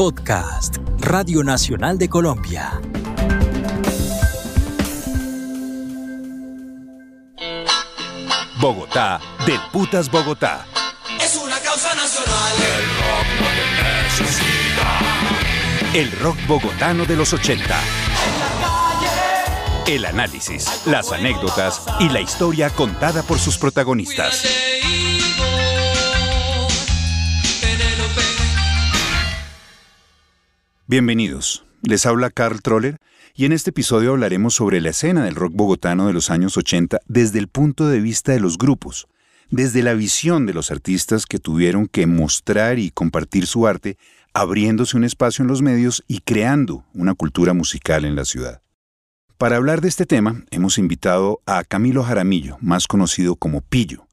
Podcast, Radio Nacional de Colombia. Bogotá, del Putas Bogotá. Es una causa nacional. El rock bogotano de los 80. El análisis, las anécdotas y la historia contada por sus protagonistas. Bienvenidos. Les habla Carl Troller y en este episodio hablaremos sobre la escena del rock bogotano de los años 80 desde el punto de vista de los grupos, desde la visión de los artistas que tuvieron que mostrar y compartir su arte, abriéndose un espacio en los medios y creando una cultura musical en la ciudad. Para hablar de este tema, hemos invitado a Camilo Jaramillo, más conocido como Pillo.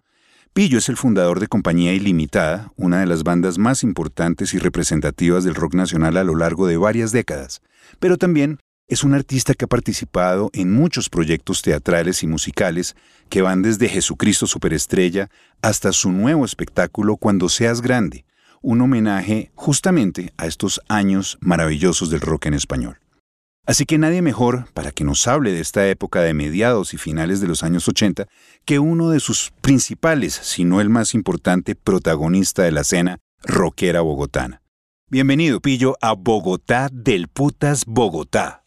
Pillo es el fundador de Compañía Ilimitada, una de las bandas más importantes y representativas del rock nacional a lo largo de varias décadas, pero también es un artista que ha participado en muchos proyectos teatrales y musicales que van desde Jesucristo Superestrella hasta su nuevo espectáculo Cuando seas grande, un homenaje justamente a estos años maravillosos del rock en español. Así que nadie mejor para que nos hable de esta época de mediados y finales de los años 80 que uno de sus principales, si no el más importante protagonista de la escena rockera bogotana. Bienvenido, Pillo, a Bogotá del Putas Bogotá.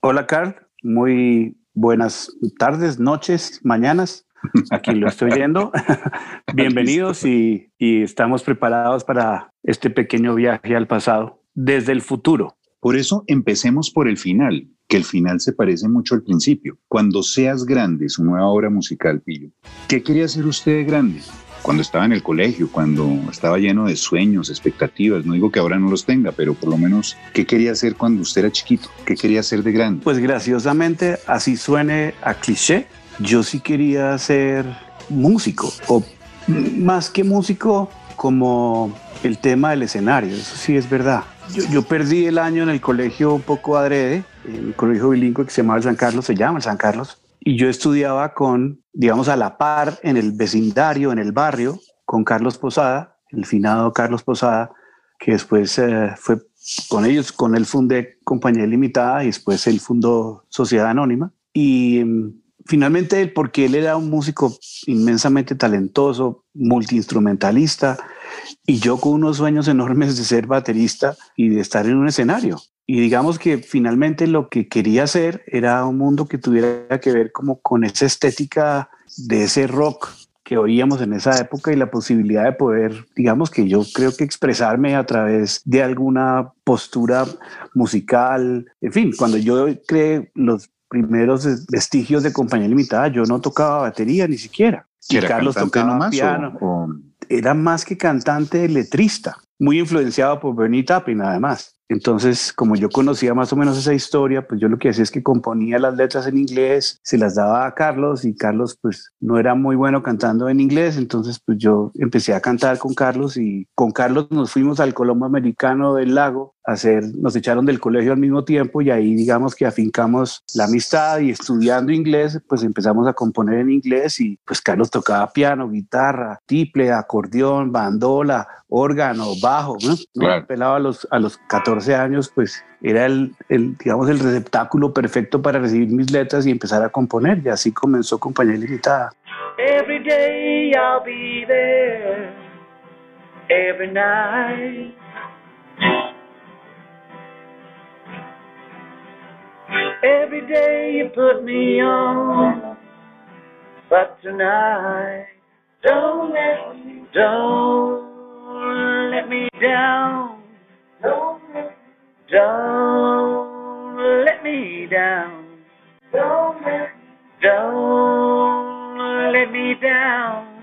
Hola, Carl. Muy buenas tardes, noches, mañanas. Aquí lo estoy viendo. Bienvenidos y, y estamos preparados para este pequeño viaje al pasado desde el futuro. Por eso empecemos por el final, que el final se parece mucho al principio. Cuando seas grande, su nueva obra musical, Pillo. ¿Qué quería hacer usted de grande? Cuando estaba en el colegio, cuando estaba lleno de sueños, expectativas, no digo que ahora no los tenga, pero por lo menos, ¿qué quería hacer cuando usted era chiquito? ¿Qué quería hacer de grande? Pues graciosamente, así suene a cliché, yo sí quería ser músico, o más que músico, como el tema del escenario, eso sí es verdad. Yo, perdí el año en el colegio un poco adrede, en el colegio bilingüe que se llamaba San Carlos, se llama el San Carlos, y yo estudiaba con, digamos, a la par en el vecindario, en el barrio, con Carlos Posada, el finado Carlos Posada, que después eh, fue con ellos, con él fundé Compañía Limitada y después él fundó Sociedad Anónima. Y um, finalmente porque él era un músico inmensamente talentoso, multiinstrumentalista, y yo con unos sueños enormes de ser baterista y de estar en un escenario. Y digamos que finalmente lo que quería hacer era un mundo que tuviera que ver como con esa estética de ese rock que oíamos en esa época y la posibilidad de poder, digamos que yo creo que expresarme a través de alguna postura musical. En fin, cuando yo creé los primeros vestigios de compañía limitada, yo no tocaba batería ni siquiera. Y Carlos tocaba nomás, piano. O, o... Era más que cantante, letrista, muy influenciado por Bernie Taupin, además. Entonces, como yo conocía más o menos esa historia, pues yo lo que hacía es que componía las letras en inglés, se las daba a Carlos y Carlos pues no era muy bueno cantando en inglés, entonces pues yo empecé a cantar con Carlos y con Carlos nos fuimos al Colombo Americano del Lago hacer, nos echaron del colegio al mismo tiempo y ahí digamos que afincamos la amistad y estudiando inglés pues empezamos a componer en inglés y pues Carlos tocaba piano, guitarra, tiple, acordeón, bandola, órgano, bajo, ¿no? Claro. Pelaba a los, a los 14 años, pues era el, el, digamos, el receptáculo perfecto para recibir mis letras y empezar a componer. Y así comenzó Compañía Limitada. Every day I'll be there, every night. Every day you put me on, but tonight, don't let me, don't let me down. Don't let, don't let me down. Don't let, don't let me down.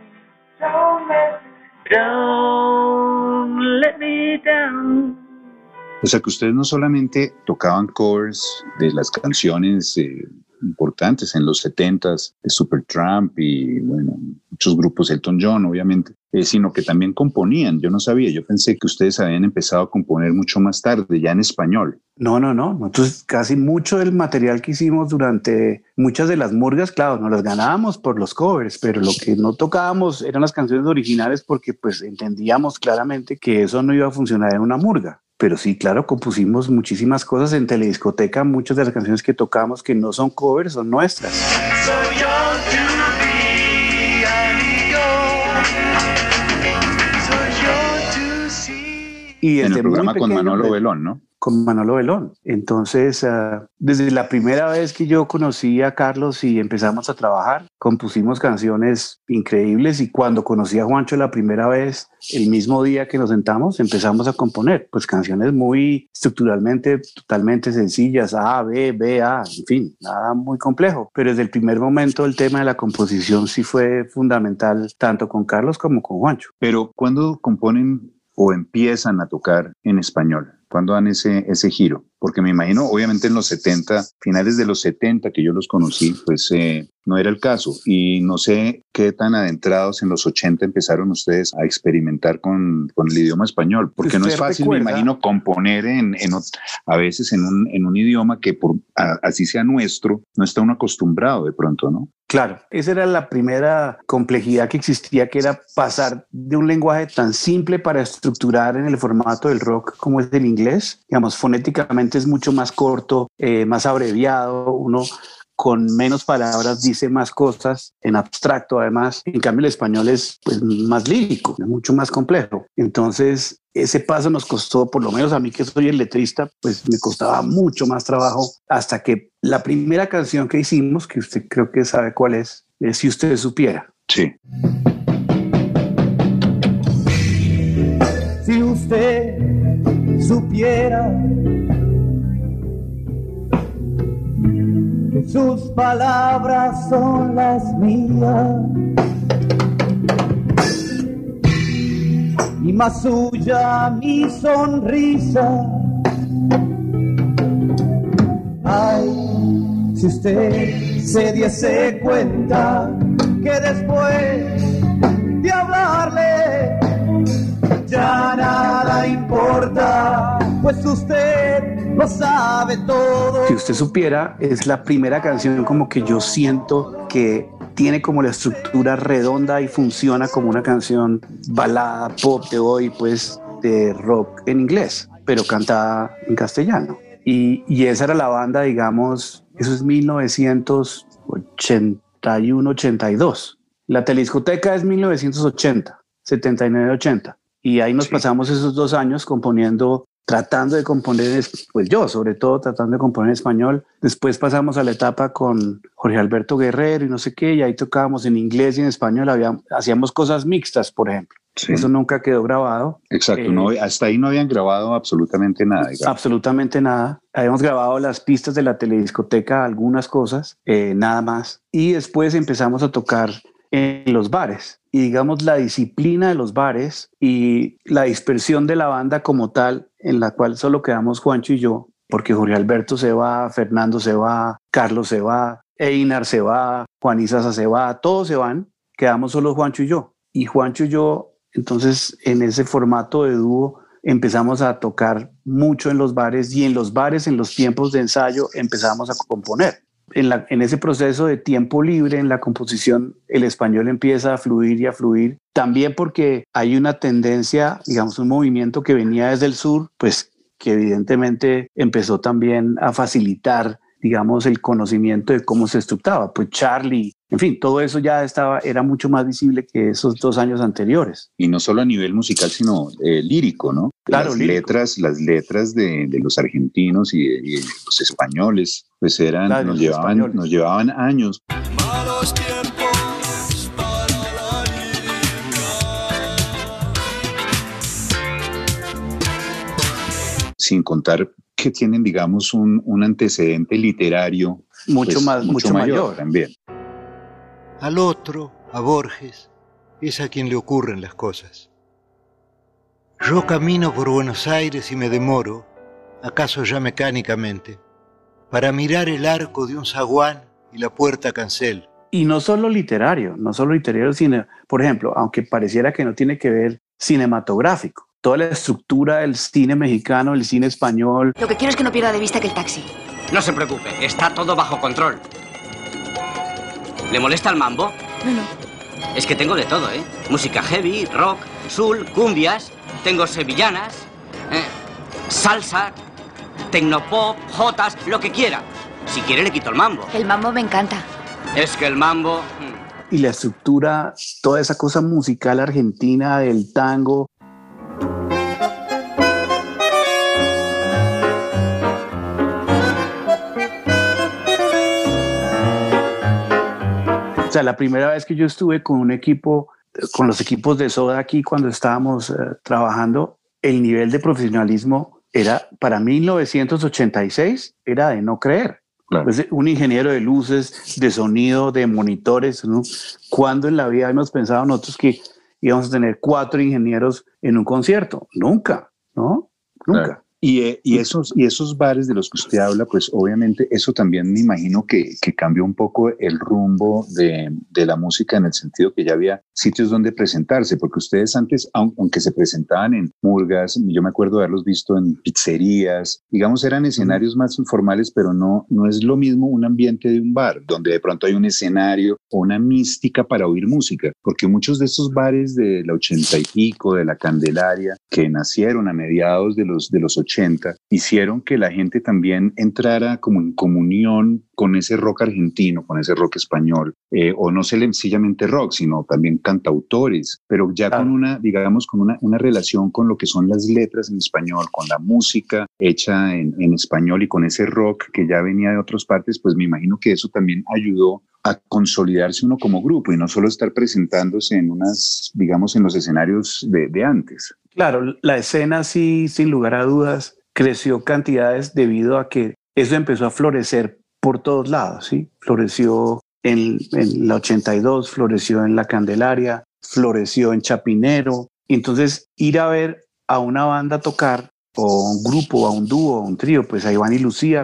Don't let, don't let me down. O sea que ustedes no solamente tocaban covers de las canciones eh, importantes en los 70s de Supertramp y bueno, muchos grupos, Elton John obviamente, eh, sino que también componían. Yo no sabía, yo pensé que ustedes habían empezado a componer mucho más tarde, ya en español. No, no, no. Nosotros casi mucho del material que hicimos durante muchas de las murgas, claro, nos las ganábamos por los covers, pero lo que no tocábamos eran las canciones originales porque pues entendíamos claramente que eso no iba a funcionar en una murga. Pero sí, claro, compusimos muchísimas cosas en telediscoteca, muchas de las canciones que tocamos que no son covers, son nuestras. Y en el programa con Manolo Belón, ¿no? Con Manolo Belón. Entonces, ah, desde la primera vez que yo conocí a Carlos y empezamos a trabajar, compusimos canciones increíbles y cuando conocí a Juancho la primera vez, el mismo día que nos sentamos, empezamos a componer, pues canciones muy estructuralmente totalmente sencillas, A, B, B, A, en fin, nada muy complejo. Pero desde el primer momento el tema de la composición sí fue fundamental, tanto con Carlos como con Juancho. Pero cuando componen o empiezan a tocar en español? ¿Cuándo dan ese, ese giro? Porque me imagino, obviamente en los 70, finales de los 70 que yo los conocí, pues eh, no era el caso. Y no sé qué tan adentrados en los 80 empezaron ustedes a experimentar con, con el idioma español, porque no es fácil, me imagino, componer en, en, a veces en un, en un idioma que por así sea nuestro, no está uno acostumbrado de pronto, ¿no? Claro, esa era la primera complejidad que existía, que era pasar de un lenguaje tan simple para estructurar en el formato del rock como es el inglés. Digamos, fonéticamente es mucho más corto, eh, más abreviado, uno con menos palabras dice más cosas en abstracto además. En cambio el español es pues, más lírico, mucho más complejo. Entonces ese paso nos costó, por lo menos a mí que soy el letrista, pues me costaba mucho más trabajo hasta que la primera canción que hicimos, que usted creo que sabe cuál es, es Si usted supiera. Sí. Si usted supiera que sus palabras son las mías y más suya mi sonrisa. Ay, si usted se diese cuenta que después de hablarle ya nada importa, pues usted lo sabe todo. Si usted supiera, es la primera canción como que yo siento que tiene como la estructura redonda y funciona como una canción balada pop de hoy, pues de rock en inglés, pero cantada en castellano. Y, y esa era la banda, digamos, eso es 1981-82. La telediscoteca es 1980, 79-80. Y ahí nos pasamos esos dos años componiendo, tratando de componer, pues yo sobre todo tratando de componer en español. Después pasamos a la etapa con Jorge Alberto Guerrero y no sé qué, y ahí tocábamos en inglés y en español, hacíamos cosas mixtas, por ejemplo. Eso nunca quedó grabado. Exacto, no, eh, hasta ahí no habían grabado absolutamente nada. Absolutamente nada. Habíamos grabado las pistas de la telediscoteca, algunas cosas, eh, nada más. Y después empezamos a tocar en los bares y digamos la disciplina de los bares y la dispersión de la banda como tal, en la cual solo quedamos Juancho y yo, porque Jorge Alberto se va, Fernando se va, Carlos se va, Einar se va, Juan Isaza se va, todos se van, quedamos solo Juancho y yo. Y Juancho y yo, entonces en ese formato de dúo, empezamos a tocar mucho en los bares y en los bares, en los tiempos de ensayo, empezamos a componer en, ese proceso de tiempo libre en la composición, el español empieza a fluir y a fluir, también porque hay una tendencia, digamos, un movimiento que venía desde el sur, pues que evidentemente empezó también a facilitar digamos, el conocimiento de cómo se estructuraba. Pues Charlie, en fin, todo eso ya estaba, era mucho más visible que esos dos años anteriores. Y no solo a nivel musical, sino eh, lírico, ¿no? Claro, las letras, las letras de, los argentinos y, de, los españoles, pues eran, nos, llevaban, nos llevaban años. sin contar que tienen, digamos, un, un antecedente literario mucho, pues, más, mucho, mayor, también. Al otro, a Borges, es a quien le ocurren las cosas. Yo camino por Buenos Aires y me demoro, acaso ya mecánicamente, para mirar el arco de un zaguán y la puerta cancel. Y no solo literario, no solo literario, sino, por ejemplo, aunque pareciera que no tiene que ver cinematográfico, toda la estructura del cine mexicano, el cine español. Lo que quiero es que no pierda de vista que el taxi. No se preocupe, está todo bajo control. ¿Le molesta el mambo? No, no. Es que tengo de todo, ¿eh? Música heavy, rock, soul, cumbias, tengo sevillanas. ¿eh? salsa, tecnopop, jotas, lo que quiera. Si quiere le quito el mambo. El mambo me encanta. Es que el mambo... mm, Y la estructura, toda esa cosa musical argentina del tango, sea, la primera vez que yo estuve con un equipo, con los equipos de Soda aquí cuando estábamos eh, trabajando, el nivel de profesionalismo era, para 1986, era de no creer. Claro. Pues, un ingeniero de luces, de sonido, de monitores, ¿no? ¿Cuándo en la vida hemos pensado nosotros que íbamos a tener cuatro ingenieros en un concierto? Nunca, ¿no? Nunca. Claro. Y, eh, y, esos, y esos bares de los que usted habla, pues obviamente eso también me imagino que, que cambió un poco el rumbo de, de, la música en el sentido que ya había sitios donde presentarse, porque ustedes antes, aunque se presentaban en murgas, yo me acuerdo de haberlos visto en pizzerías, digamos eran escenarios más informales, pero no, no es lo mismo un ambiente de un bar, donde de pronto hay un escenario o una mística para oír música, porque muchos de esos bares de la ochenta y pico, de la Candelaria, que nacieron a mediados de los, de los 80, hicieron que la gente también entrara como en comunión con ese rock argentino, con ese rock español, eh, o no sencillamente rock, sino también cantautores, pero ya ah. con una, digamos, con una, una, relación con lo que son las letras en español, con la música hecha en, en español y con ese rock que ya venía de otras partes, pues me imagino que eso también ayudó a consolidarse uno como grupo y no solo estar presentándose en unas, digamos, en los escenarios de, de antes. Claro, la escena sí, sin lugar a dudas, creció cantidades debido a que eso empezó a florecer por todos lados, ¿sí? Floreció en, la 82, floreció en la Candelaria, floreció en Chapinero. Entonces, ir a ver a una banda tocar, o un grupo, a un dúo, a un trío, pues a Iván y Lucía.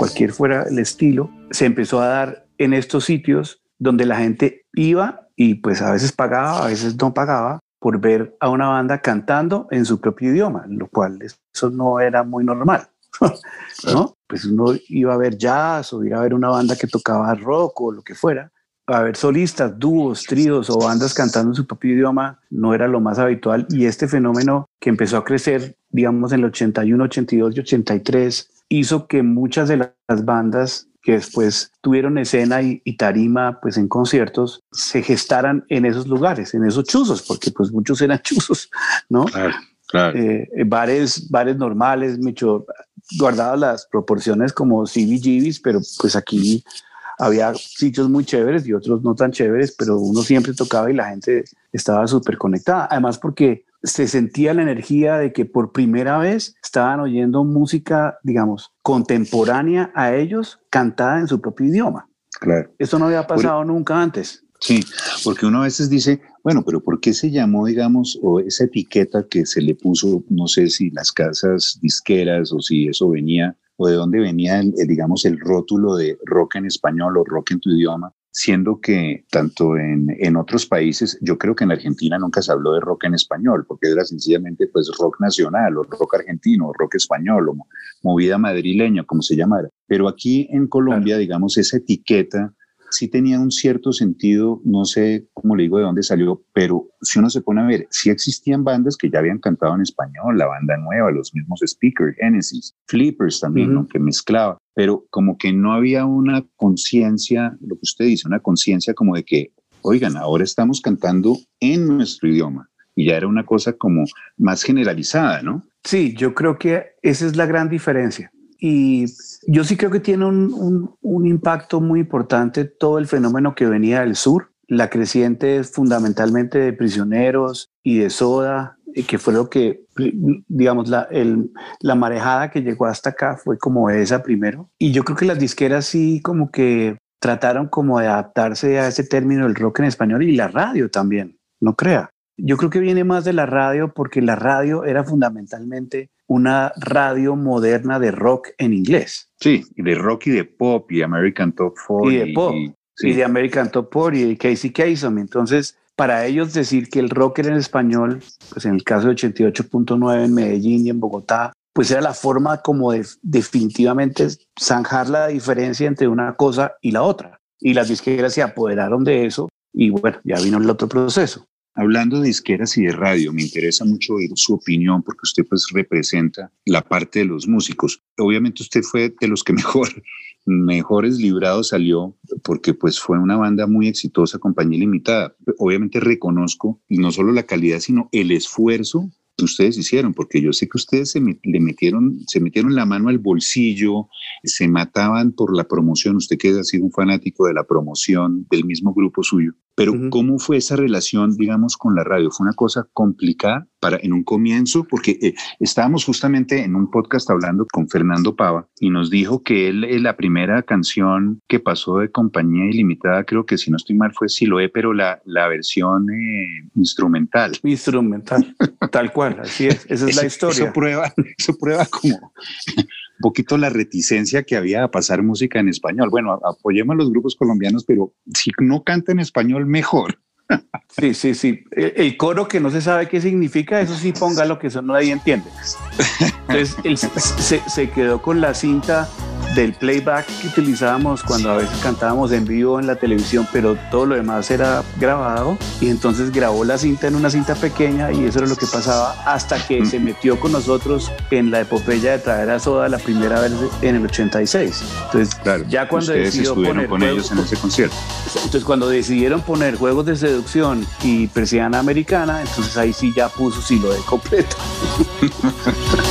Cualquier fuera el estilo, se empezó a dar en estos sitios donde la gente iba y pues a veces pagaba, a veces no pagaba por ver a una banda cantando en su propio idioma, lo cual eso no era muy normal. ¿no? Pues uno iba a ver jazz o ir a ver una banda que tocaba rock o lo que fuera. A ver solistas, dúos, tríos o bandas cantando en su propio idioma no era lo más habitual y este fenómeno que empezó a crecer, digamos, en el 81, 82 y 83, hizo que muchas de las bandas que después tuvieron escena y, y, tarima pues en conciertos se gestaran en esos lugares, en esos chuzos, porque pues muchos eran chuzos, ¿no? Claro, claro. Eh, bares, bares normales, mucho guardadas las proporciones como CBGBs, pero pues aquí había sitios muy chéveres y otros no tan chéveres, pero uno siempre tocaba y la gente estaba súper conectada. Además porque se sentía la energía de que por primera vez estaban oyendo música, digamos, contemporánea a ellos, cantada en su propio idioma. Claro. Esto no había pasado por, nunca antes. Sí, porque uno a veces dice, bueno, pero ¿por qué se llamó, digamos, o esa etiqueta que se le puso, no sé si las casas disqueras o si eso venía, o de dónde venía, el, el, digamos, el rótulo de rock en español o rock en tu idioma? siendo que tanto en, en, otros países, yo creo que en Argentina nunca se habló de rock en español, porque era sencillamente pues rock nacional o rock argentino o rock español o movida madrileña, como se llamara. Pero aquí en Colombia, claro. digamos, esa etiqueta sí tenía un cierto sentido, no sé cómo le digo de dónde salió, pero si uno se pone a ver, sí existían bandas que ya habían cantado en español, la banda nueva, los mismos Speakers, Genesis, Flippers también, uh -huh. ¿no? que mezclaba, pero como que no había una conciencia, lo que usted dice, una conciencia como de que, oigan, ahora estamos cantando en nuestro idioma. Y ya era una cosa como más generalizada, ¿no? Sí, yo creo que esa es la gran diferencia. Y yo sí creo que tiene un, un, un, impacto muy importante todo el fenómeno que venía del sur, la creciente fundamentalmente de prisioneros y de soda, que fue lo que, digamos, la, el, la marejada que llegó hasta acá fue como esa primero. Y yo creo que las disqueras sí como que trataron como de adaptarse a ese término del rock en español y la radio también, no crea. Yo creo que viene más de la radio porque la radio era fundamentalmente una radio moderna de rock en inglés. Sí, y de rock y de pop y American Top 40. Y de pop. Y, sí. y de American Top 40 y de Casey Kasem. Entonces, para ellos decir que el rock era en español, pues en el caso de 88.9 en Medellín y en Bogotá, pues era la forma como de definitivamente zanjar la diferencia entre una cosa y la otra. Y las disqueras se apoderaron de eso y bueno, ya vino el otro proceso. Hablando de disqueras y de radio, me interesa mucho oír su opinión porque usted pues representa la parte de los músicos. Obviamente usted fue de los que mejor mejores librados salió porque pues fue una banda muy exitosa, compañía limitada. Obviamente reconozco no solo la calidad, sino el esfuerzo ustedes hicieron, porque yo sé que ustedes se le metieron, se metieron la mano al bolsillo, se mataban por la promoción, usted que ha sido un fanático de la promoción del mismo grupo suyo, pero ¿cómo fue esa relación, digamos, con la radio? ¿Fue una cosa complicada para en un comienzo? Porque eh, estábamos justamente en un podcast hablando con Fernando Pava y nos dijo que él, eh, la primera canción que pasó de compañía ilimitada, creo que si no estoy mal fue Siloé, pero la, la versión eh, instrumental. Instrumental, tal cual, así es, esa es la historia. Eso prueba, eso prueba como poquito la reticencia que había a pasar música en español. Bueno, apoyemos a los grupos colombianos, pero si no canta en español, mejor. Sí, sí, sí. El, coro que no se sabe qué significa, eso sí ponga lo que eso nadie entiende. Entonces él se, quedó con la cinta del playback que utilizábamos cuando a veces cantábamos en vivo en la televisión, pero todo lo demás era grabado y entonces grabó la cinta en una cinta pequeña y eso era lo que pasaba hasta que se metió con nosotros en la epopeya de traer a Soda la primera vez en el 86. Entonces, claro, ya cuando decidió poner con ellos en ese concierto. Entonces, cuando decidieron poner juegos de seducción y persiana americana, entonces ahí sí ya puso silo de completo.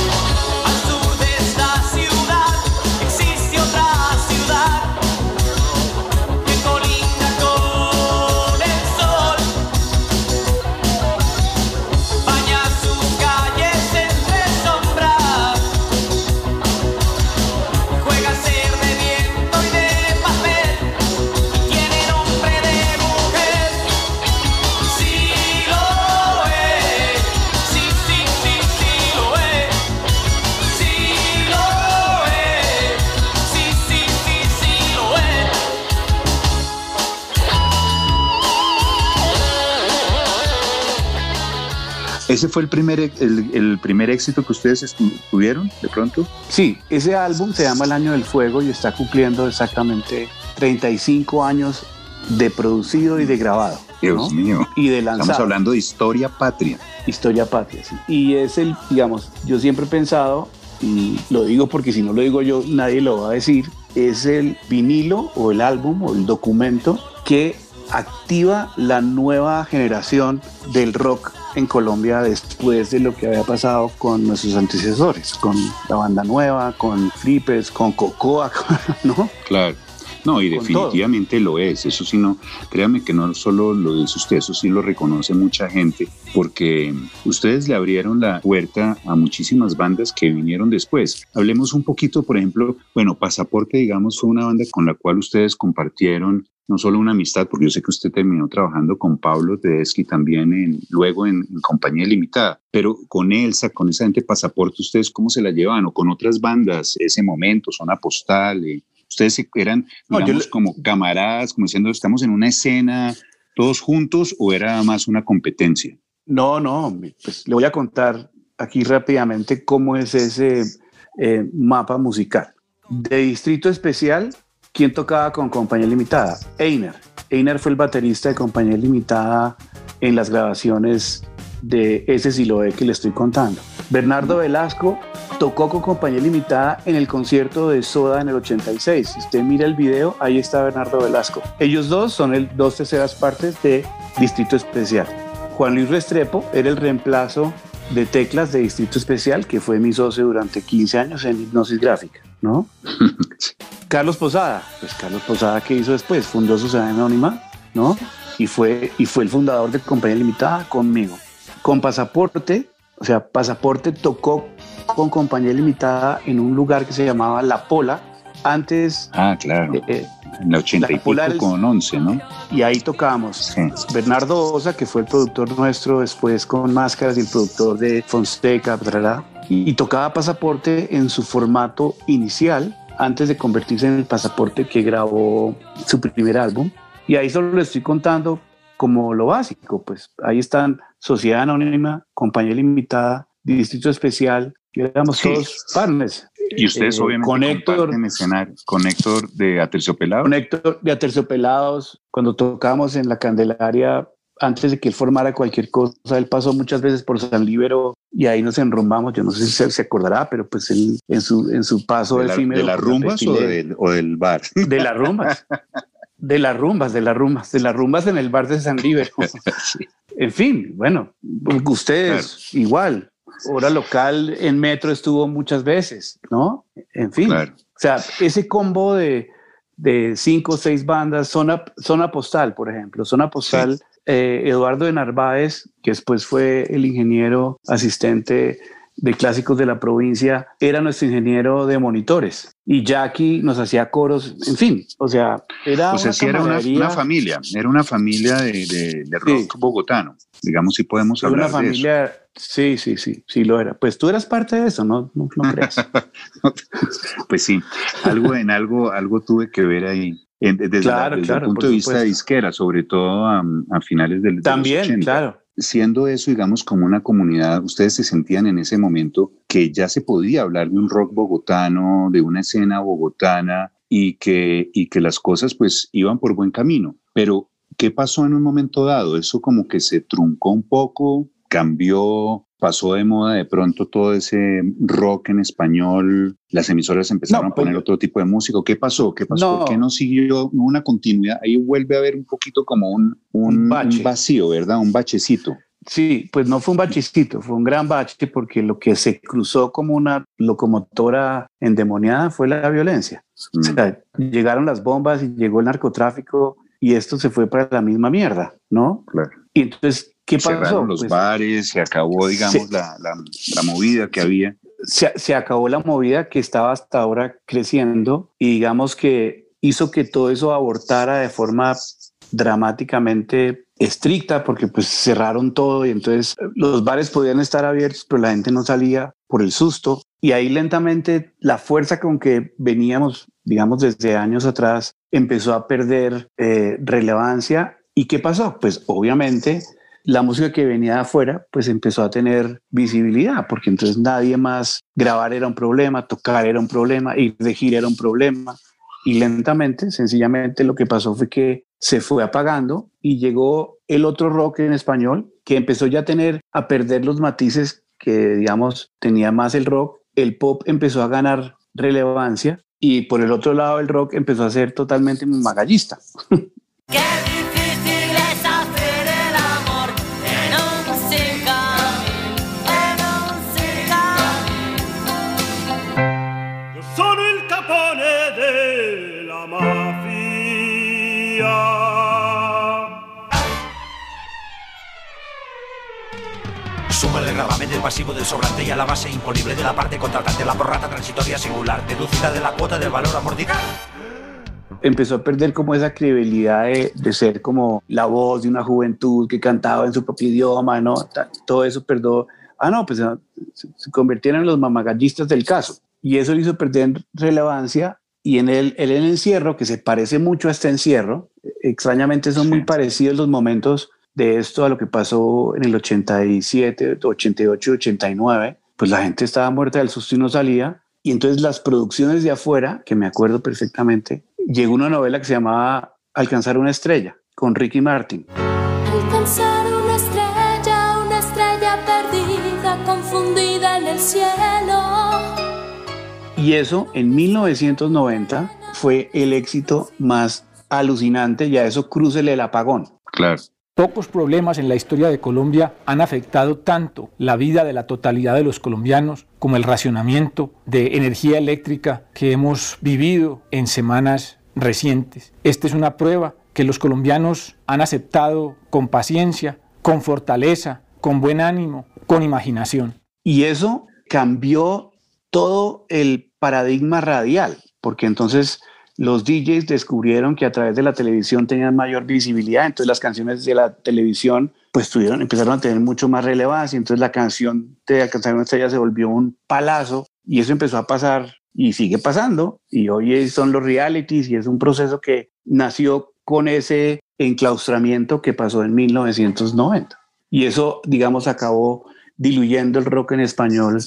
¿Ese fue el primer, el, primer éxito que ustedes tuvieron de pronto? Sí, ese álbum se llama El Año del Fuego y está cumpliendo exactamente 35 años de producido y de grabado. Dios mío. Y de lanzado. Estamos hablando de historia patria. Historia patria, sí. Y es el, digamos, yo siempre he pensado, y lo digo porque si no lo digo yo, nadie lo va a decir, es el vinilo o el álbum o el documento que activa la nueva generación del rock en Colombia después de lo que había pasado con nuestros antecesores, con la banda nueva, con Flippers, con Cocoa, ¿no? Claro. No, y definitivamente lo es. Eso sí, no, créame que no solo lo dice usted, eso sí lo reconoce mucha gente, porque ustedes le abrieron la puerta a muchísimas bandas que vinieron después. Hablemos un poquito, por ejemplo, bueno, Pasaporte, digamos, fue una banda con la cual ustedes compartieron no solo una amistad, porque yo sé que usted terminó trabajando con Pablo Tedeschi también en, luego en, compañía limitada, pero con Elsa, con esa gente pasaporte, ¿ustedes cómo se la llevan? O con otras bandas, ese momento, zona postal, eh, ustedes eran, digamos, como camaradas, como diciendo, estamos en una escena todos juntos o era más una competencia? No, no, pues le voy a contar aquí rápidamente cómo es ese eh, mapa musical. De Distrito Especial ¿Quién tocaba con Compañía Limitada? Einer. Einer fue el baterista de Compañía Limitada en las grabaciones de ese Siloé que le estoy contando. Bernardo Velasco tocó con Compañía Limitada en el concierto de Soda en el 86. Si usted mira el video, ahí está Bernardo Velasco. Ellos dos son el dos terceras partes de Distrito Especial. Juan Luis Restrepo era el reemplazo de teclas de Distrito Especial, que fue mi socio durante 15 años en hipnosis gráfica, ¿no? Carlos Posada, pues Carlos Posada, ¿qué hizo después? Fundó Sociedad Anónima, ¿no? Y fue, y fue el fundador de Compañía Limitada conmigo. Con Pasaporte, o sea, Pasaporte tocó con Compañía Limitada en un lugar que se llamaba La Pola, antes... Ah, claro. Eh, en el 80 y pico con 11, ¿no? Y ahí tocábamos. Bernardo Osa, que fue el productor nuestro después con Máscaras y el productor de Fonseca, y tocaba Pasaporte en su formato inicial, antes de convertirse en el pasaporte que grabó su primer álbum. Y ahí solo le estoy contando como lo básico, pues ahí están Sociedad Anónima, Compañía Limitada, Distrito Especial, éramos todos partners. Y ustedes Eh, obviamente con Héctor- con Héctor de Aterciopelados. Con Héctor de Aterciopelados, cuando tocamos en la Candelaria, antes de que él formara cualquier cosa, él pasó muchas veces por San Libero y ahí nos enrumbamos. Yo no sé si se, se acordará, pero pues él en su, en su paso ¿De, la- efímero de las rumbas o del, o del bar? de las rumbas. De las rumbas, de las rumbas, de las rumbas en el bar de San Libero. Sí. En fin, bueno, ustedes igual. Hora local en metro estuvo muchas veces, ¿no? En fin. Claro. O sea, ese combo de, de cinco o seis bandas, zona, zona postal, por ejemplo, zona postal, eh, Eduardo de Narváez, que después fue el ingeniero asistente de clásicos de la provincia, era nuestro ingeniero de monitores. Y Jackie nos hacía coros, en fin, o sea, era O sea, una sí era una, camaradería, una familia, era una familia de, de- de rock bogotano. Digamos, si podemos era una hablar de eso. familia, sí, sí, sí, sí lo era. Pues tú eras parte de eso, no, no, no creas. Pues sí, algo en algo, algo tuve que ver ahí. En- desde, la- Claro, desde claro, el punto de vista supuesto. disquera, sobre todo a, a finales del de los También, 80. claro. Siendo eso, digamos, como una comunidad, ustedes se sentían en ese momento que ya se podía hablar de un rock bogotano, de una escena bogotana y que, y que las cosas pues iban por buen camino. Pero, ¿qué pasó en un momento dado? Eso como que se truncó un poco, cambió, pasó de moda de pronto todo ese rock en español, las emisoras empezaron No, a poner otro tipo de música. ¿Qué pasó? ¿Qué pasó? No. ¿Por qué no siguió una continuidad? Ahí vuelve a haber un poquito como un, un, bache. un vacío, ¿verdad? Un bachecito. Sí, pues no fue un bachecito, fue un gran bache porque lo que se cruzó como una locomotora endemoniada fue la violencia. O Mm. sea, llegaron las bombas y llegó el narcotráfico y esto se fue para la misma mierda, ¿no? Claro. Y entonces, ¿qué pasó? Cerraron los Pues, bares, se acabó, digamos, Sí. la, la, la movida que había. se, se acabó la movida que estaba hasta ahora creciendo y digamos que hizo que todo eso abortara de forma dramáticamente estricta porque pues cerraron todo y entonces los bares podían estar abiertos pero la gente no salía por el susto y ahí lentamente la fuerza con que veníamos digamos desde años atrás empezó a perder eh, relevancia y qué pasó pues obviamente la música que venía de afuera pues empezó a tener visibilidad porque entonces nadie más grabar era un problema tocar era un problema ir de gira era un problema y lentamente, sencillamente lo que pasó fue que se fue apagando y llegó el otro rock en español que empezó ya a tener, a perder los matices que, digamos, tenía más el rock. El pop empezó a ganar relevancia y por el otro lado el rock empezó a ser totalmente magallista. mafia. Suma el gravamen del pasivo del sobrante y a la base imponible de la parte contratante la prorrata transitoria singular, deducida de la cuota del valor amortiguado. empezó a perder como esa credibilidad de, de ser como la voz de una juventud que cantaba en su propio idioma, ¿no? Todo eso perdió. Ah, no, pues ah, se, se convirtieron en los mamagallistas del caso. Y eso le hizo perder relevancia. Y en el, el, el encierro, que se parece mucho a este encierro, extrañamente son muy parecidos los momentos de esto a lo que pasó en el 87, 88, 89, pues la gente estaba muerta del susto y no salía. Y entonces las producciones de afuera, que me acuerdo perfectamente, llegó una novela que se llamaba Alcanzar una estrella, con Ricky Martin. Alcanzar una estrella, una estrella perdida, confundida en el cielo. Y eso en 1990 fue el éxito más alucinante y a eso crúcele el apagón. Claro. Pocos problemas en la historia de Colombia han afectado tanto la vida de la totalidad de los colombianos como el racionamiento de energía eléctrica que hemos vivido en semanas recientes. Esta es una prueba que los colombianos han aceptado con paciencia, con fortaleza, con buen ánimo, con imaginación. Y eso cambió todo el paradigma radial, porque entonces los DJs descubrieron que a través de la televisión tenían mayor visibilidad, entonces las canciones de la televisión pues tuvieron, empezaron a tener mucho más relevancia, entonces la canción de Alcanzar una estrella se volvió un palazo y eso empezó a pasar y sigue pasando y hoy son los realities y es un proceso que nació con ese enclaustramiento que pasó en 1990. Y eso, digamos, acabó diluyendo el rock en español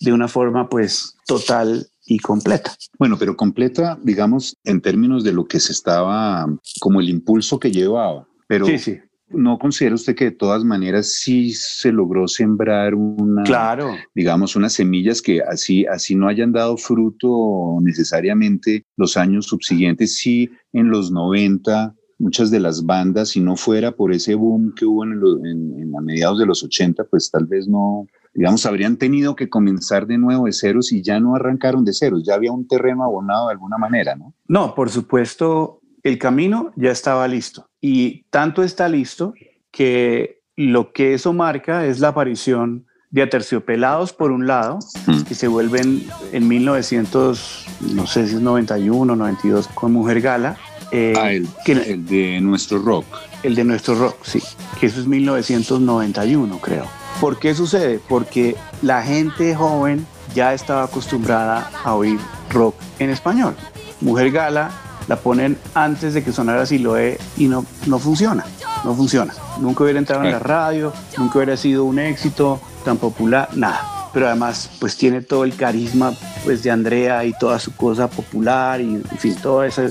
de una forma pues total y completa. Bueno, pero completa, digamos, en términos de lo que se estaba, como el impulso que llevaba. Pero sí, sí. ¿No considera usted que de todas maneras sí se logró sembrar una, claro. digamos, unas semillas que así, así no hayan dado fruto necesariamente los años subsiguientes? Sí, en los 90 muchas de las bandas, si no fuera por ese boom que hubo en, en, en, a mediados de los 80, pues tal vez no, digamos, habrían tenido que comenzar de nuevo de ceros y ya no arrancaron de ceros, ya había un terreno abonado de alguna manera, ¿no? No, por supuesto, el camino ya estaba listo y tanto está listo que lo que eso marca es la aparición de Aterciopelados por un lado, que se vuelven en 1900, no sé si es 91, 92, con Mujer Gala. Eh, ah, el, que, el de nuestro rock. El de nuestro rock, sí, que eso es 1991, creo. ¿Por qué sucede? Porque la gente joven ya estaba acostumbrada a oír rock en español. Mujer Gala la ponen antes de que sonara Siloé y no, no funciona, no funciona. Nunca hubiera entrado en la radio, nunca hubiera sido un éxito tan popular, nada. Pero además, pues tiene todo el carisma pues, de Andrea y toda su cosa popular y, en fin, todo, eso,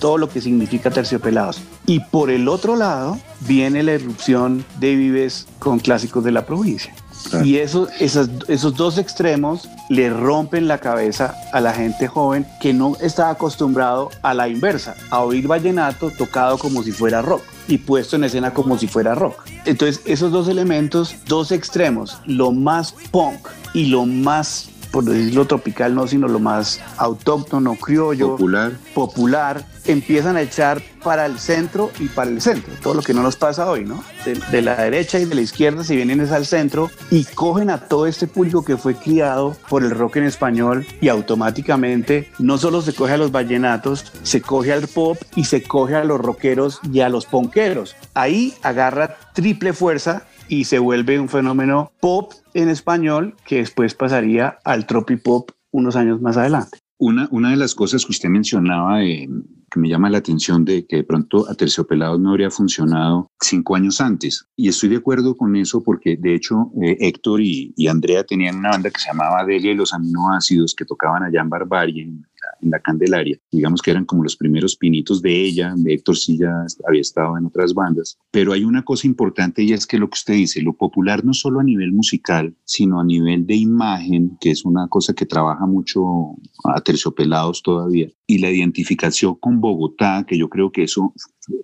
todo lo que significa Terciopelados. Y por el otro lado, viene la irrupción de Vives con clásicos de la provincia. Claro. Y eso, esas, esos dos extremos le rompen la cabeza a la gente joven que no está acostumbrado a la inversa, a oír vallenato tocado como si fuera rock y puesto en escena como si fuera rock. Entonces, esos dos elementos, dos extremos, lo más punk y lo más por decirlo tropical, no, sino lo más autóctono, criollo, popular. popular, empiezan a echar para el centro y para el centro. Todo lo que no nos pasa hoy, ¿no? De, de la derecha y de la izquierda se vienen es al centro y cogen a todo este público que fue criado por el rock en español y automáticamente no solo se coge a los vallenatos, se coge al pop y se coge a los rockeros y a los ponqueros. Ahí agarra triple fuerza y se vuelve un fenómeno pop en español que después pasaría al tropipop unos años más adelante. Una, una de las cosas que usted mencionaba eh, que me llama la atención de que de pronto a Terciopelados no habría funcionado cinco años antes. Y estoy de acuerdo con eso porque de hecho eh, Héctor y, Andrea tenían una banda que se llamaba Delia y los aminoácidos que tocaban allá en Barbarie, en la Candelaria. Digamos que eran como los primeros pinitos de ella. De Héctor ya había estado en otras bandas. Pero hay una cosa importante y es que lo que usted dice, lo popular no solo a nivel musical, sino a nivel de imagen, que es una cosa que trabaja mucho a terciopelados todavía, y la identificación con Bogotá, que yo creo que eso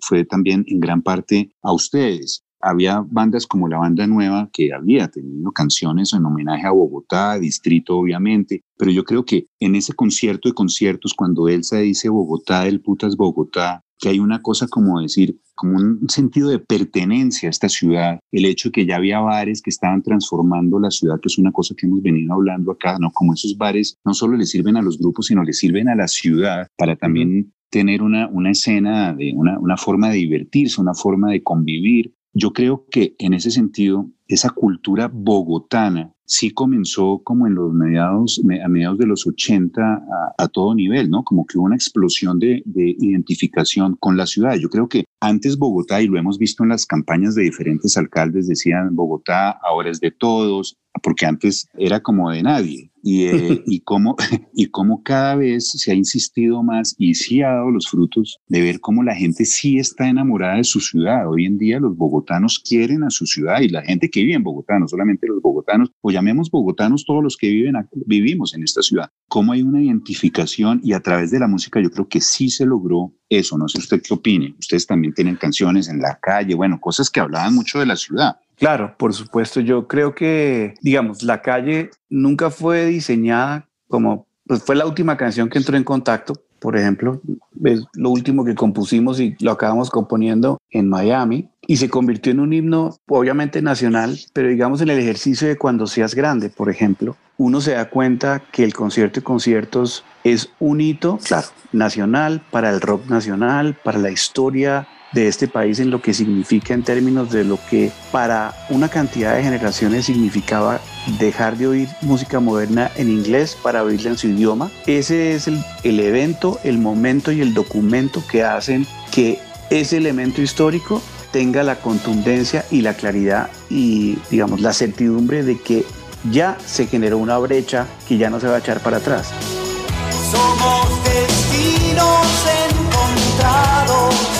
fue también en gran parte a ustedes había bandas como la banda nueva que había tenido canciones en homenaje a Bogotá, Distrito obviamente, pero yo creo que en ese concierto de conciertos, cuando Elsa dice Bogotá, el putas Bogotá, que hay una cosa como decir, como un sentido de pertenencia a esta ciudad, el hecho de que ya había bares que estaban transformando la ciudad, que es una cosa que hemos venido hablando acá, ¿no? Como esos bares no solo le sirven a los grupos, sino le sirven a la ciudad para también tener una, una escena, de una, una forma de divertirse, una forma de convivir. Yo creo que en ese sentido, esa cultura bogotana sí comenzó como en los mediados, a mediados de los 80 a, todo nivel, ¿no? Como que hubo una explosión de, de, identificación con la ciudad. Yo creo que antes Bogotá, y lo hemos visto en las campañas de diferentes alcaldes, decían Bogotá ahora es de todos, porque antes era como de nadie. Y, eh, y, cómo, y cómo cada vez se ha insistido más y sí ha dado los frutos de ver cómo la gente sí está enamorada de su ciudad. Hoy en día los bogotanos quieren a su ciudad y la gente que vive en Bogotá, no solamente los bogotanos, o llamemos bogotanos todos los que viven, vivimos en esta ciudad. Cómo hay una identificación y a través de la música yo creo que sí se logró eso. No sé usted qué opine. Ustedes también tienen canciones en la calle, bueno, cosas que hablaban mucho de la ciudad. Claro, por supuesto. Yo creo que, digamos, la calle nunca fue diseñada como, pues fue la última canción que entró en contacto, por ejemplo, es lo último que compusimos y lo acabamos componiendo en Miami y se convirtió en un himno obviamente nacional, pero digamos en el ejercicio de cuando seas grande, por ejemplo, uno se da cuenta que el concierto de conciertos es un hito, claro, nacional, para el rock nacional, para la historia de este país en lo que significa en términos de lo que para una cantidad de generaciones significaba dejar de oír música moderna en inglés para oírla en su idioma. Ese es el, el evento, el momento y el documento que hacen que ese elemento histórico tenga la contundencia y la claridad y, digamos, la certidumbre de que ya se generó una brecha que ya no se va a echar para atrás. Somos destinos encontrados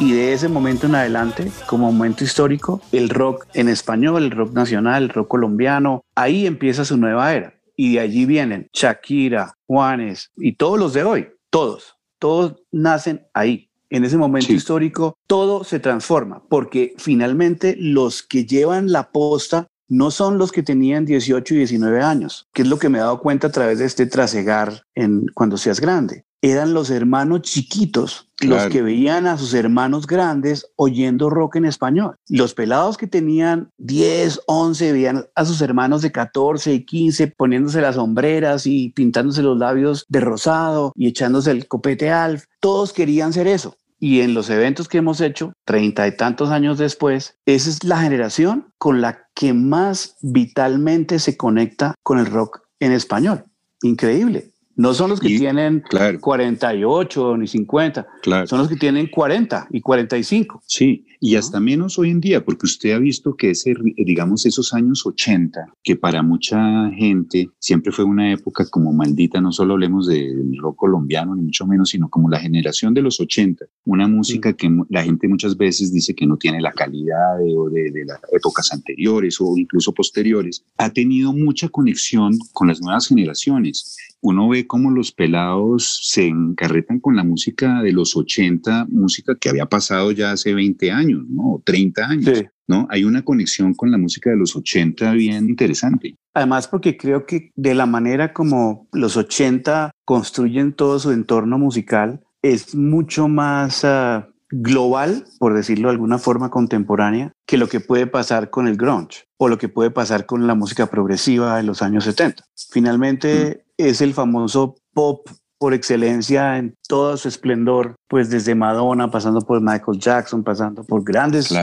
Y de ese momento en adelante, como momento histórico, el rock en español, el rock nacional, el rock colombiano, ahí empieza su nueva era. Y de allí vienen Shakira, Juanes y todos los de hoy, todos, todos nacen ahí. En ese momento histórico, todo se transforma, porque finalmente los que llevan la posta no son los que tenían 18 y 19 años, que es lo que me he dado cuenta a través de este trasegar en cuando seas grande. Eran los hermanos chiquitos los que veían a sus hermanos grandes oyendo rock en español. Los pelados que tenían 10, 11, veían a sus hermanos de 14 y 15 poniéndose las sombreras y pintándose los labios de rosado y echándose el copete alf. Todos querían ser eso. Y en los eventos que hemos hecho, treinta y tantos años después, esa es la generación con la que más vitalmente se conecta con el rock en español. Increíble. No son los que tienen 48 ni 50, Claro. son los que tienen 40 y 45. Sí, y hasta menos hoy en día, porque usted ha visto que ese, digamos, esos años 80, que para mucha gente siempre fue una época como maldita, no solo hablemos del rock colombiano, ni mucho menos, sino como la generación de los 80, una música que la gente muchas veces dice que no tiene la calidad de, o de, de las épocas anteriores o incluso posteriores, ha tenido mucha conexión con las nuevas generaciones. Uno ve cómo los pelados se encarretan con la música de los 80, música que había pasado ya hace 20 años, ¿no? O 30 años, ¿no? Hay una conexión con la música de los 80 bien interesante. Además, porque creo que de la manera como los 80 construyen todo su entorno musical, es mucho más ah, global, por decirlo de alguna forma contemporánea, que lo que puede pasar con el grunge o lo que puede pasar con la música progresiva de los años 70. Finalmente es el famoso pop por excelencia en todo su esplendor, pues desde Madonna, pasando por Michael Jackson, pasando por grandes,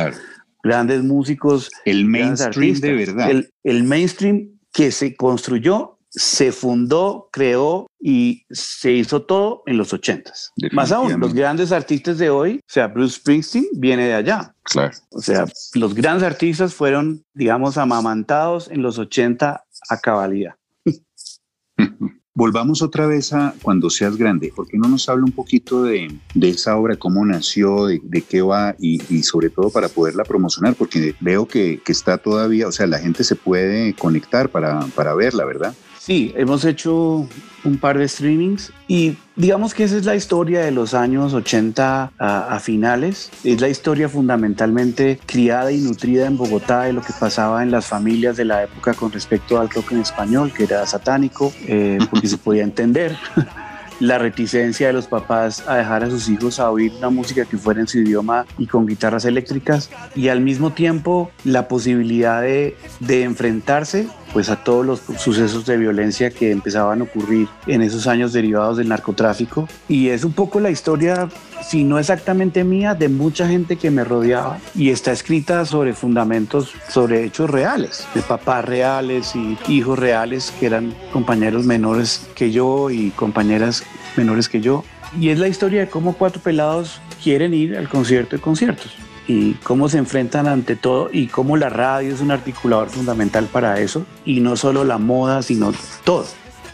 grandes músicos. El mainstream de verdad. El, el mainstream que se construyó, se fundó, creó y se hizo todo en los ochentas. Más aún, los grandes artistas de hoy, o sea, Bruce Springsteen viene de allá. Claro. O sea, los grandes artistas fueron, digamos, amamantados en los 80 a cabalidad. Volvamos otra vez a cuando seas grande. ¿Por qué no nos habla un poquito de, de esa obra, cómo nació, de, de qué va y, y sobre todo para poderla promocionar? Porque veo que, que está todavía, o sea, la gente se puede conectar para, para verla, ¿verdad? Sí, hemos hecho un par de streamings y digamos que esa es la historia de los años 80 a, finales. Es la historia fundamentalmente criada y nutrida en Bogotá de lo que pasaba en las familias de la época con respecto al rock en español, que era satánico, eh, porque se podía entender. la reticencia de los papás a dejar a sus hijos a oír una música que fuera en su idioma y con guitarras eléctricas y al mismo tiempo la posibilidad de enfrentarse pues a todos los sucesos de violencia que empezaban a ocurrir en esos años derivados del narcotráfico. Y es un poco la historia si no exactamente mía de mucha gente que me rodeaba y está escrita sobre fundamentos sobre hechos reales de papás reales y hijos reales que eran compañeros menores que yo y compañeras menores que yo. Y es la historia de cómo cuatro pelados quieren ir al concierto de conciertos y cómo se enfrentan ante todo y cómo la radio es un articulador fundamental para eso y no solo la moda sino todo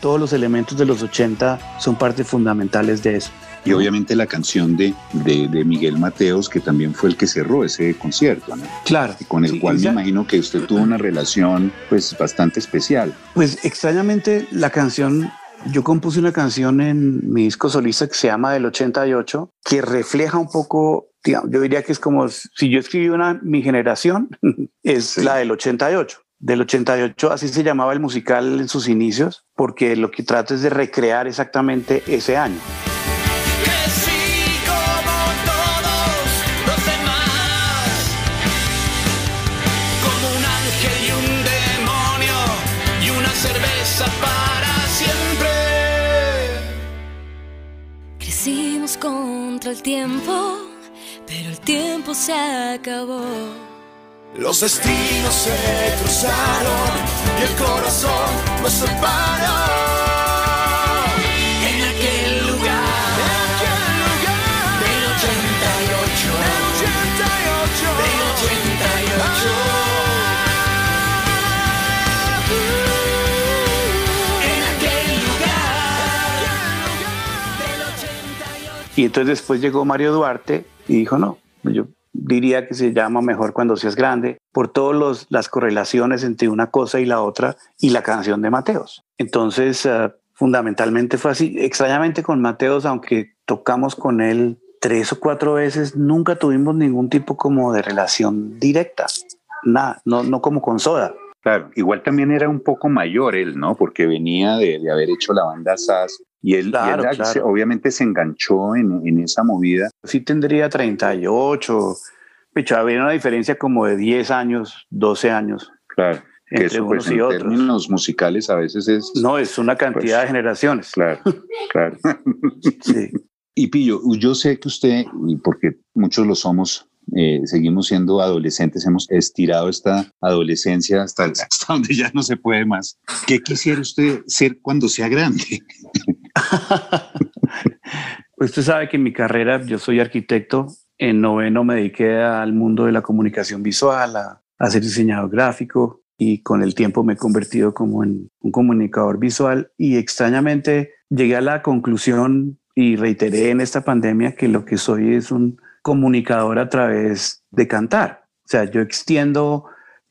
todos los elementos de los 80 son partes fundamentales de eso Y obviamente la canción de, de, de Miguel Mateos, que también fue el que cerró ese concierto, ¿no? Claro. Y con el Sí, cual me imagino que usted tuvo una relación pues bastante especial. Pues extrañamente la canción, yo compuse una canción en mi disco solista que se llama Del 88, que refleja un poco, yo diría que es como si yo escribí una, mi generación es la del 88. Del 88, así se llamaba el musical en sus inicios, porque lo que trata es de recrear exactamente ese año. contra el tiempo tiempo se acabó. Los destinos se cruzaron y el corazón nos separó. En aquel lugar, en aquel lugar del 88, del 88, del 88. En aquel lugar Y entonces después llegó Mario Duarte y dijo, no, yo diría que se llama mejor cuando seas grande por todas las correlaciones entre una cosa y la otra y la canción de Mateos. Entonces, uh, fundamentalmente fue así. Extrañamente con Mateos, aunque tocamos con él tres o cuatro veces, nunca tuvimos ningún tipo como de relación directa. Nada, no, no como con Soda. Claro, igual también era un poco mayor él, ¿no? Porque venía de, de haber hecho la banda SAS y él, claro, y él claro. se, obviamente se enganchó en, en, esa movida. Sí tendría 38, Picho, había una diferencia como de 10 años, 12 años. Claro. Que entre eso, unos pues, y en otros. términos musicales a veces es... No, es una cantidad pues, de generaciones. Claro, claro. sí. Y Pillo, yo sé que usted, porque muchos lo somos, eh, seguimos siendo adolescentes, hemos estirado esta adolescencia hasta, hasta, donde ya no se puede más. ¿Qué quisiera usted ser cuando sea grande? pues usted sabe que en mi carrera yo soy arquitecto, en noveno me dediqué al mundo de la comunicación visual, a, a ser diseñador gráfico y con el tiempo me he convertido como en un comunicador visual y extrañamente llegué a la conclusión y reiteré en esta pandemia que lo que soy es un comunicador a través de cantar. O sea, yo extiendo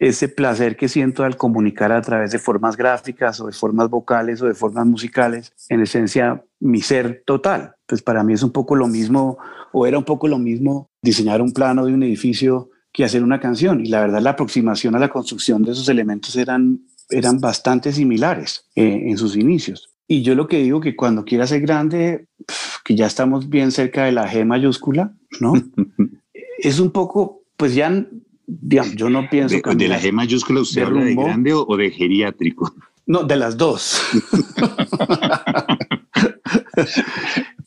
ese placer que siento al comunicar a través de formas gráficas o de formas vocales o de formas musicales, en esencia mi ser total. Pues para mí es un poco lo mismo, o era un poco lo mismo diseñar un plano de un edificio que hacer una canción. Y la verdad la aproximación a la construcción de esos elementos eran, eran bastante similares eh, en sus inicios. Y yo lo que digo que cuando quiera ser grande, que ya estamos bien cerca de la G mayúscula, ¿no? es un poco, pues ya digamos, yo no pienso de, de la G mayúscula usted de habla rumbo. de grande o, o, de geriátrico no de las dos.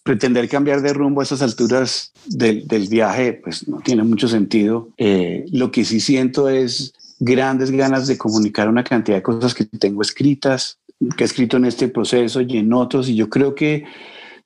Pretender cambiar de rumbo a esas alturas del, del viaje pues no tiene mucho sentido. Eh, lo que sí siento es grandes ganas de comunicar una cantidad de cosas que tengo escritas que he escrito en este proceso y en otros y yo creo que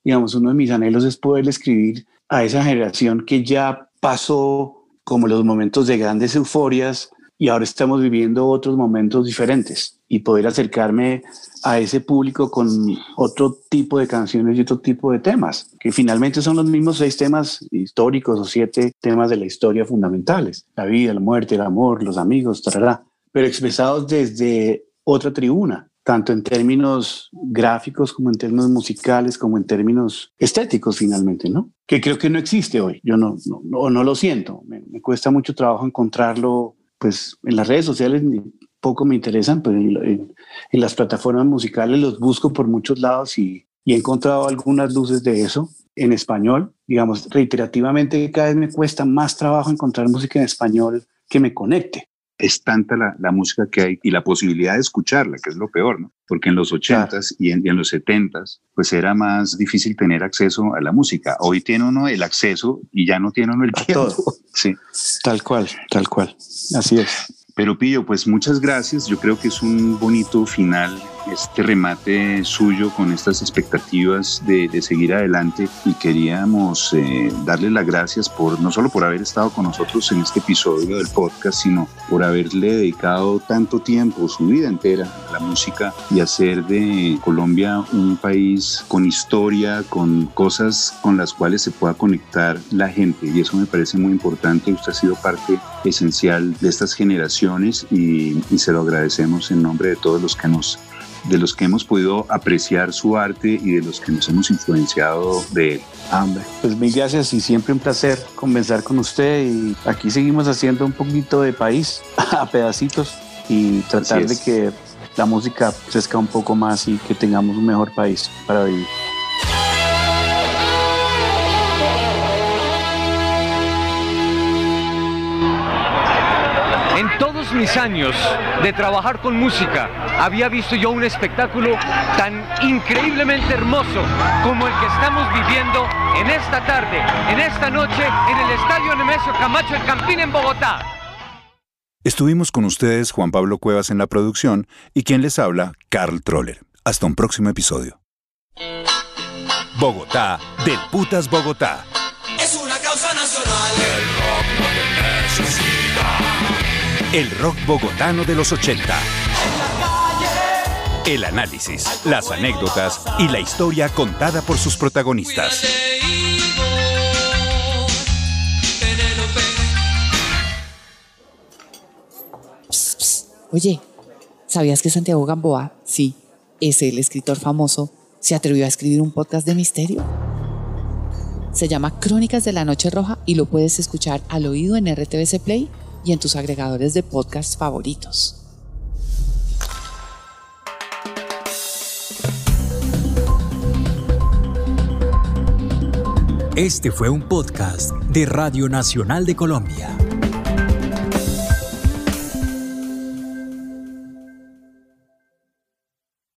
digamos uno de mis anhelos es poder escribir a esa generación que ya pasó como los momentos de grandes euforias y ahora estamos viviendo otros momentos diferentes. Y poder acercarme a ese público con otro tipo de canciones y otro tipo de temas, que finalmente son los mismos seis temas históricos o siete temas de la historia fundamentales, la vida, la muerte, el amor, los amigos, tarará, pero expresados desde otra tribuna, tanto en términos gráficos como en términos musicales, como en términos estéticos finalmente, ¿no? Que creo que no existe hoy. Yo no, no, no, no lo siento. Me, me, cuesta mucho trabajo encontrarlo, pues en las redes sociales poco me interesan, pero en, en, en las plataformas musicales los busco por muchos lados y, y he encontrado algunas luces de eso en español. Digamos, reiterativamente cada vez me cuesta más trabajo encontrar música en español que me conecte es tanta la, la, música que hay y la posibilidad de escucharla, que es lo peor, ¿no? Porque en los 80s claro. y, en, y en los 70s, pues era más difícil tener acceso a la música. Hoy tiene uno el acceso y ya no tiene uno el tiempo. Todo. Sí. Tal cual, tal cual. Así es. Pero Pillo, pues muchas gracias. Yo creo que es un bonito final este remate suyo con estas expectativas de, de seguir adelante y queríamos eh, darle las gracias por no solo por haber estado con nosotros en este episodio del podcast, sino por haberle dedicado tanto tiempo, su vida entera a la música y hacer de Colombia un país con historia, con cosas con las cuales se pueda conectar la gente y eso me parece muy importante. Usted ha sido parte esencial de estas generaciones y, y se lo agradecemos en nombre de todos los que nos de los que hemos podido apreciar su arte y de los que nos hemos influenciado de él. Hombre, pues mil gracias y siempre un placer conversar con usted y aquí seguimos haciendo un poquito de país a pedacitos y tratar de que la música crezca un poco más y que tengamos un mejor país para vivir. Mis años de trabajar con música había visto yo un espectáculo tan increíblemente hermoso como el que estamos viviendo en esta tarde, en esta noche, en el Estadio Nemesio Camacho El Campín en Bogotá. Estuvimos con ustedes Juan Pablo Cuevas en la producción y quien les habla, Carl Troller. Hasta un próximo episodio. Bogotá, del Putas Bogotá. El rock bogotano de los 80. El análisis, las anécdotas y la historia contada por sus protagonistas. Oye, ¿sabías que Santiago Gamboa, sí, es el escritor famoso, se atrevió a escribir un podcast de misterio? Se llama Crónicas de la Noche Roja y lo puedes escuchar al oído en RTVC Play y en tus agregadores de podcast favoritos. Este fue un podcast de Radio Nacional de Colombia.